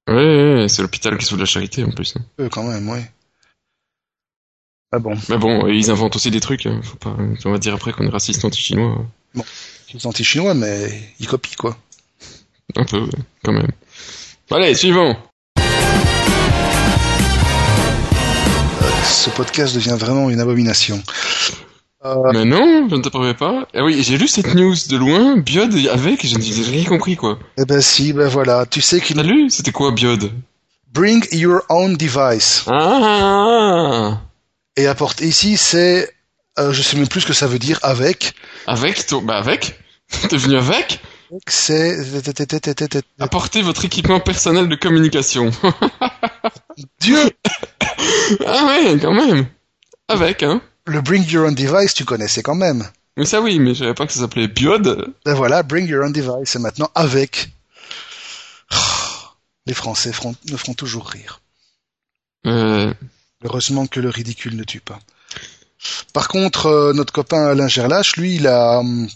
Ouais, c'est l'hôpital qui sous la charité en plus. Hein. Euh, quand même, ouais. Ah bon. Mais bon, ils inventent aussi des trucs. Hein. Faut pas... On va dire après qu'on est raciste anti-chinois. Bon, ils anti-chinois, mais ils copient quoi. Un peu, quand même. Allez, suivant. ce podcast devient vraiment une abomination. Euh... Mais non, je ne te promets pas. Ah oui, j'ai lu cette news de loin, Biode avec, je n'ai rien compris quoi. Eh ben si, ben voilà, tu sais qu'il... T'as lu? C'était quoi Biode Bring your own device. Ah Et apporter ici, c'est... Euh, je sais même plus ce que ça veut dire, avec. Avec toi Bah avec <laughs> T'es venu avec? C'est... Apportez votre équipement personnel de communication. <laughs> Dieu Ah ouais, quand même. Avec, hein. Le Bring Your Own Device, tu connaissais quand même. Mais ça oui, mais je savais pas que ça s'appelait Biode. Ben voilà, Bring Your Own Device, et maintenant avec. Les Français feront, me feront toujours rire. Euh... Heureusement que le ridicule ne tue pas. Par contre, euh, notre copain Alain Gerlache, lui, il a, hum,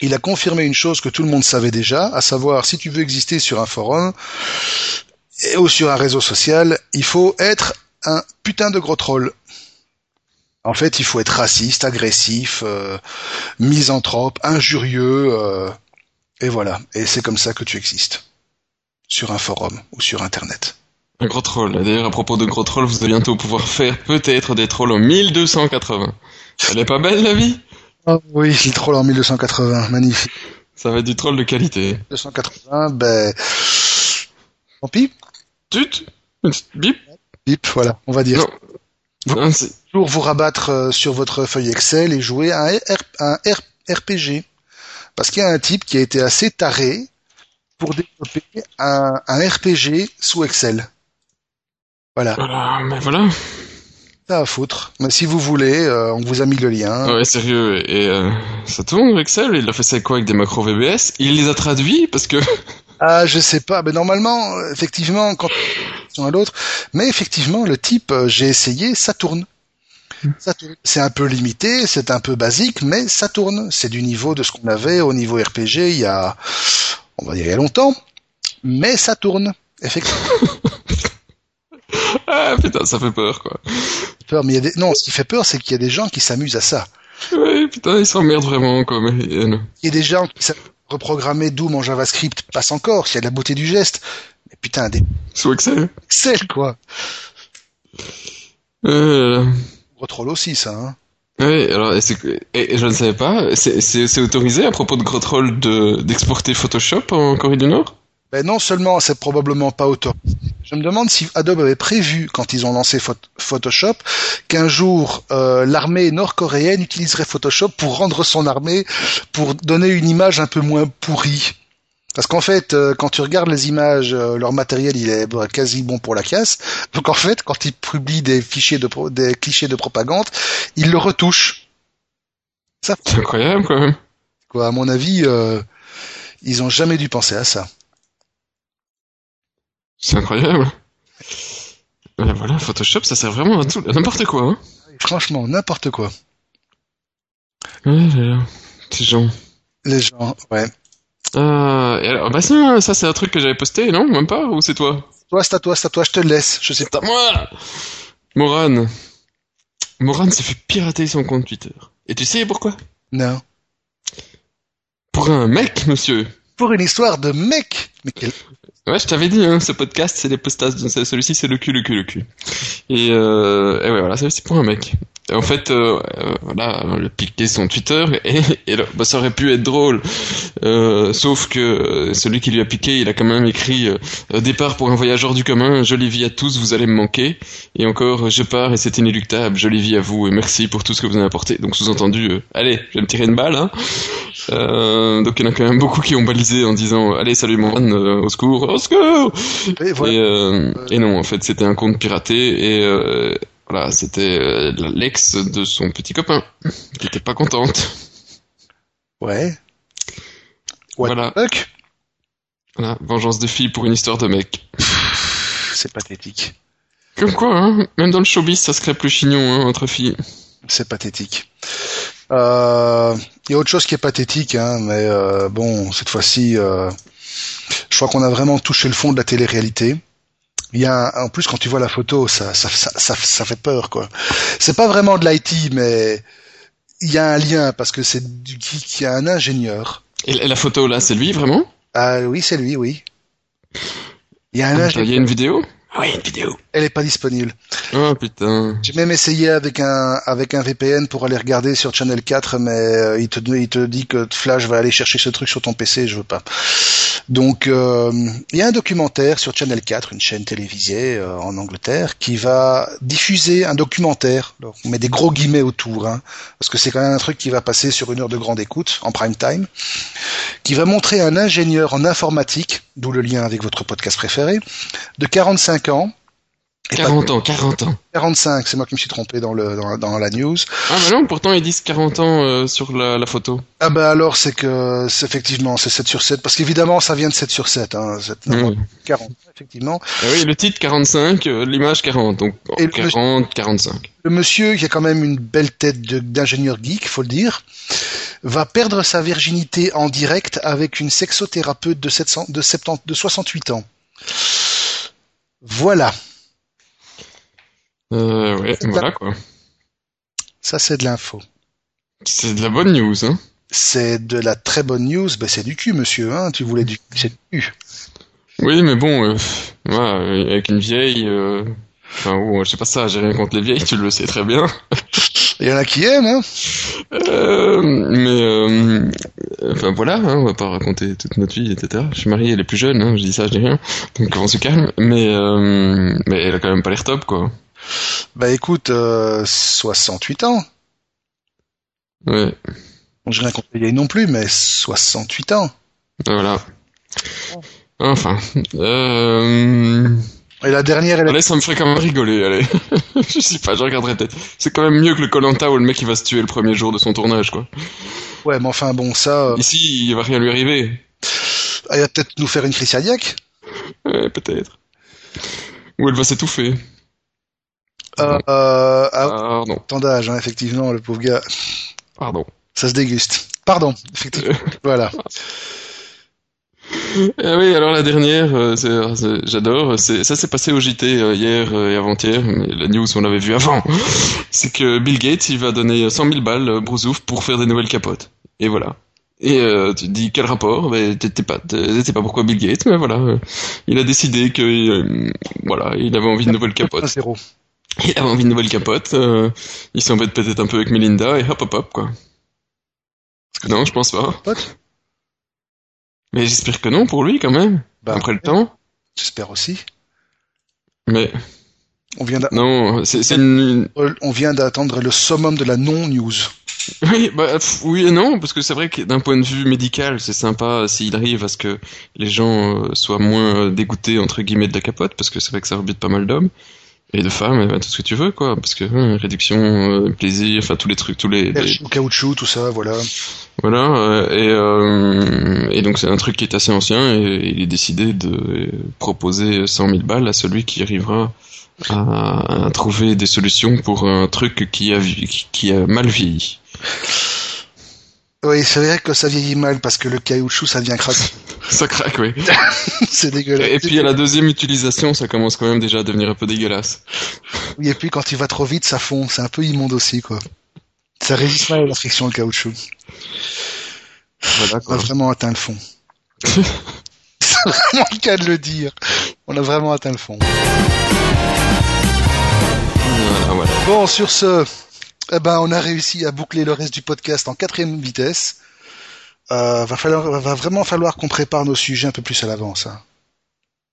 il a confirmé une chose que tout le monde savait déjà, à savoir, si tu veux exister sur un forum, ou sur un réseau social, il faut être un putain de gros troll. En fait, il faut être raciste, agressif, euh, misanthrope, injurieux, euh, et voilà. Et c'est comme ça que tu existes. Sur un forum ou sur Internet. Un gros troll. D'ailleurs, à propos de gros trolls, vous allez bientôt pouvoir faire peut-être des trolls en 1280. Elle est pas belle, la vie? Oh, Oui, le troll en 1280. Magnifique. Ça va être du troll de qualité. 280, ben... Tant pis. Tut Bip Bip, voilà, on va dire. Non. Vous toujours vous rabattre euh, sur votre feuille Excel et jouer un, R, un R, RPG. Parce qu'il y a un type qui a été assez taré pour développer un, un RPG sous Excel. Voilà. Voilà, mais voilà. Ça à foutre. Mais si vous voulez, euh, on vous a mis le lien. Ouais, sérieux. Et euh, ça tourne Excel Il a fait ça quoi avec des macros VBS Il les a traduits parce que <laughs> Ah, je sais pas. Mais normalement, effectivement, quand à l'autre, mais effectivement, le type, euh, j'ai essayé, ça tourne. Ça tourne. C'est un peu limité, c'est un peu basique, mais ça tourne. C'est du niveau de ce qu'on avait au niveau RPG il y a, on va dire il y a longtemps, mais ça tourne. Effectivement. <laughs> <laughs> ah putain, ça fait peur quoi. Peur, mais il y a des... non, ce qui fait peur, c'est qu'il y a des gens qui s'amusent à ça. Oui, putain, ils s'emmerdent vraiment quoi. Mais... Il y a des gens qui reprogrammer Doom en JavaScript passe encore, s'il y a de la beauté du geste. Mais putain, des... Sous Excel Excel, quoi euh... Gros troll aussi, ça, hein oui, alors et, et, je ne savais pas, c'est autorisé à propos de gros troll d'exporter Photoshop en Corée du Nord? Ben non seulement c'est probablement pas autorisé, je me demande si Adobe avait prévu, quand ils ont lancé Photoshop, qu'un jour euh, l'armée nord-coréenne utiliserait Photoshop pour rendre son armée, pour donner une image un peu moins pourrie. Parce qu'en fait, euh, quand tu regardes les images, euh, leur matériel il est bah, quasi bon pour la casse. Donc en fait, quand ils publient des fichiers de des clichés de propagande, ils le retouchent. Ça. C'est incroyable quand même. Quoi, à mon avis, ils ont jamais dû penser à ça. C'est incroyable. voilà, Photoshop, ça sert vraiment à tout, n'importe quoi. Hein. Franchement, n'importe quoi. Ouais, les gens. Les gens, ouais. Euh, et alors, bah ça, ça c'est un truc que j'avais posté, non? Même pas? Ou c'est toi? Toi, c'est à toi, c'est à toi, je te laisse. Je sais pas. moi Moran. Moran s'est fait pirater son compte Twitter. Et tu sais pourquoi? Non. Pour un mec, monsieur. Pour une histoire de mec Mais quel... Ouais, je t'avais dit, hein, ce podcast, c'est des postas. Celui-ci, c'est le cul, le cul, le cul. Et, euh, ouais, voilà, c'est pour un mec. En fait, euh, euh, voilà, il a piqué son Twitter et, et bah, ça aurait pu être drôle. Euh, sauf que celui qui lui a piqué, il a quand même écrit départ pour un voyageur du commun, jolie vie à tous, vous allez me manquer. Et encore, je pars et c'est inéluctable, jolie vie à vous et merci pour tout ce que vous avez apporté. Donc sous-entendu, allez, je vais me tirer une balle. Hein. donc il y en a quand même beaucoup qui ont balisé en disant allez salut mon au secours, au secours. Et, et, non, en fait c'était un compte piraté et voilà, c'était euh, l'ex de son petit copain qui était pas contente. Ouais. voilà. Voilà, vengeance de fille pour une histoire de mec. C'est pathétique. Comme quoi, hein même dans le showbiz, ça se crée plus chignon hein, entre filles. C'est pathétique. Euh, il y a autre chose qui est pathétique, hein, mais euh, bon, cette fois-ci, je crois qu'on a vraiment touché le fond de la télé-réalité. Il y a en plus quand tu vois la photo, ça ça, ça, ça, fait peur quoi. C'est pas vraiment de l'IT, mais il y a un lien parce que c'est du qui y a un ingénieur. Et la photo là, c'est lui vraiment? Ah oui, c'est lui, oui. Il y a un ah, Il y a une vidéo? Oui, une vidéo. Elle est pas disponible. Oh putain. J'ai même essayé avec un avec un VPN pour aller regarder sur Channel 4, mais euh, il te il te dit que Flash va aller chercher ce truc sur ton PC, je veux pas. Donc euh, il y a un documentaire sur Channel 4, une chaîne télévisée euh, en Angleterre, qui va diffuser un documentaire. on met des gros guillemets autour, hein, parce que c'est quand même un truc qui va passer sur une heure de grande écoute en prime time, qui va montrer un ingénieur en informatique, d'où le lien avec votre podcast préféré, de 45 ans 40 ans, 40 ans. 45, c'est moi qui me suis trompé dans, le, dans, la news. Ah bah non, pourtant ils disent 40 ans euh, sur la, la, photo. Ah bah alors c'est que c'est effectivement c'est 7 sur 7, parce qu'évidemment ça vient de 7 sur 7, hein, 40 effectivement. Ah oui, le titre 45, euh, l'image 40, donc 40, 45. Le monsieur qui a quand même une belle tête d'ingénieur geek, faut le dire, va perdre sa virginité en direct avec une sexothérapeute de, 700, de, 70, de 68 ans. Voilà. Euh, ouais, voilà quoi. Ça, c'est de l'info. C'est de la bonne news, hein. C'est de la très bonne news. Ben, c'est du cul, monsieur, hein. Tu voulais du, c'est du cul. Oui, mais bon, euh, voilà, avec une vieille, euh, enfin, ou, je sais pas ça, j'ai rien contre les vieilles, tu le sais très bien. <laughs> Il y en a qui aiment, hein. Euh, mais, euh, enfin voilà, hein, on va pas raconter toute notre vie, etc. Je suis marié, elle est plus jeune, hein, je dis ça, je dis rien. Donc on se calme. Mais, euh, mais elle a quand même pas l'air top, quoi. Bah écoute, euh, 68 ans. Ouais. Bon, j'ai rien contre les non plus, mais 68 ans. Voilà. Enfin. Euh... Et la dernière, elle Allez, ça me ferait quand même rigoler, allez. <laughs> je sais pas, je regarderai peut-être. C'est quand même mieux que le Colanta où le mec il va se tuer le premier jour de son tournage, quoi. Ouais, mais enfin bon, ça. Euh, Ici, il va rien lui arriver. Il va peut-être nous faire une crise cardiaque. Ouais, peut-être. Ou elle va s'étouffer. Euh, euh, ah, Pardon. Tendage, hein, effectivement, le pauvre gars. Pardon. Ça se déguste. Pardon, effectivement. <laughs> voilà. Ah oui, alors la dernière, euh, j'adore, ça s'est passé au JT euh, hier et avant-hier, mais la news on l'avait vu avant, <laughs> c'est que Bill Gates il va donner 100 000 balles brousouf pour faire des nouvelles capotes. Et voilà. Et tu te dis quel rapport? Ben, T'étais pas, pas pourquoi Bill Gates, mais voilà, il a décidé que voilà, il avait envie de nouvelles capotes. Il avait envie de nouvelles capotes, il s'embête peut-être un peu avec Melinda et hop hop hop quoi. Non, je pense pas. Mais j'espère que non pour lui quand même. Bah, après le temps. J'espère aussi. Mais. On vient non, c'est une... On vient d'attendre le summum de la non-news. Oui, bah, oui et non, parce que c'est vrai que d'un point de vue médical, c'est sympa s'il arrive à ce que les gens euh, soient moins dégoûtés entre guillemets de la capote, parce que c'est vrai que ça rebute pas mal d'hommes et de femmes, tout ce que tu veux, quoi, parce que hein, réduction, euh, plaisir, enfin tous les trucs, tous les, les... caoutchouc, tout ça, voilà. Voilà, euh, et, euh, et donc c'est un truc qui est assez ancien, et il est décidé de proposer 100 000 balles à celui qui arrivera à, à trouver des solutions pour un truc qui a, qui a mal vieilli. Oui, c'est vrai que ça vieillit mal parce que le caoutchouc, ça vient craquer. <laughs> ça craque, oui. <laughs> c'est dégueulasse. Et puis à la deuxième utilisation, ça commence quand même déjà à devenir un peu dégueulasse. Oui, et puis quand il va trop vite, ça fond. C'est un peu immonde aussi, quoi. Ça résiste mal à la friction, le caoutchouc. Voilà, On a vraiment atteint le fond. <laughs> c'est vraiment le cas de le dire. On a vraiment atteint le fond. Bon, sur ce, Eh ben, on a réussi à boucler le reste du podcast en quatrième vitesse. Euh, va falloir, va vraiment falloir qu'on prépare nos sujets un peu plus à l'avance. Hein.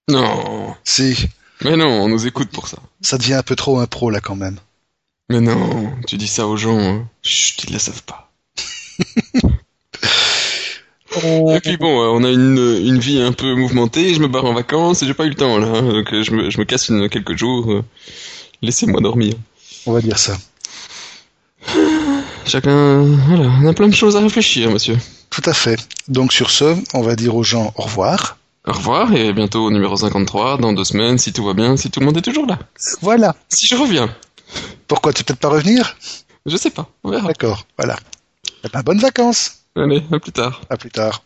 Non. Si. Mais non, on nous écoute pour ça. Ça devient un peu trop un pro là quand même. Mais non, tu dis ça aux gens. Hein. Chut, ils ne le savent pas. <laughs> Et puis bon, euh, on a une, une vie un peu mouvementée, je me barre en vacances et j'ai pas eu le temps là, hein. donc euh, je me, je me casse une, quelques jours. Euh, Laissez-moi dormir. On va dire ça. Chacun, voilà, on a plein de choses à réfléchir, monsieur. Tout à fait. Donc sur ce, on va dire aux gens au revoir. Au revoir et bientôt au numéro 53, dans deux semaines, si tout va bien, si tout le monde est toujours là. Voilà. Si je reviens. Pourquoi tu peux peut-être pas revenir? Je sais pas, on verra. D'accord, voilà. Eh ben, bonnes vacances. Allez, à plus tard. À plus tard.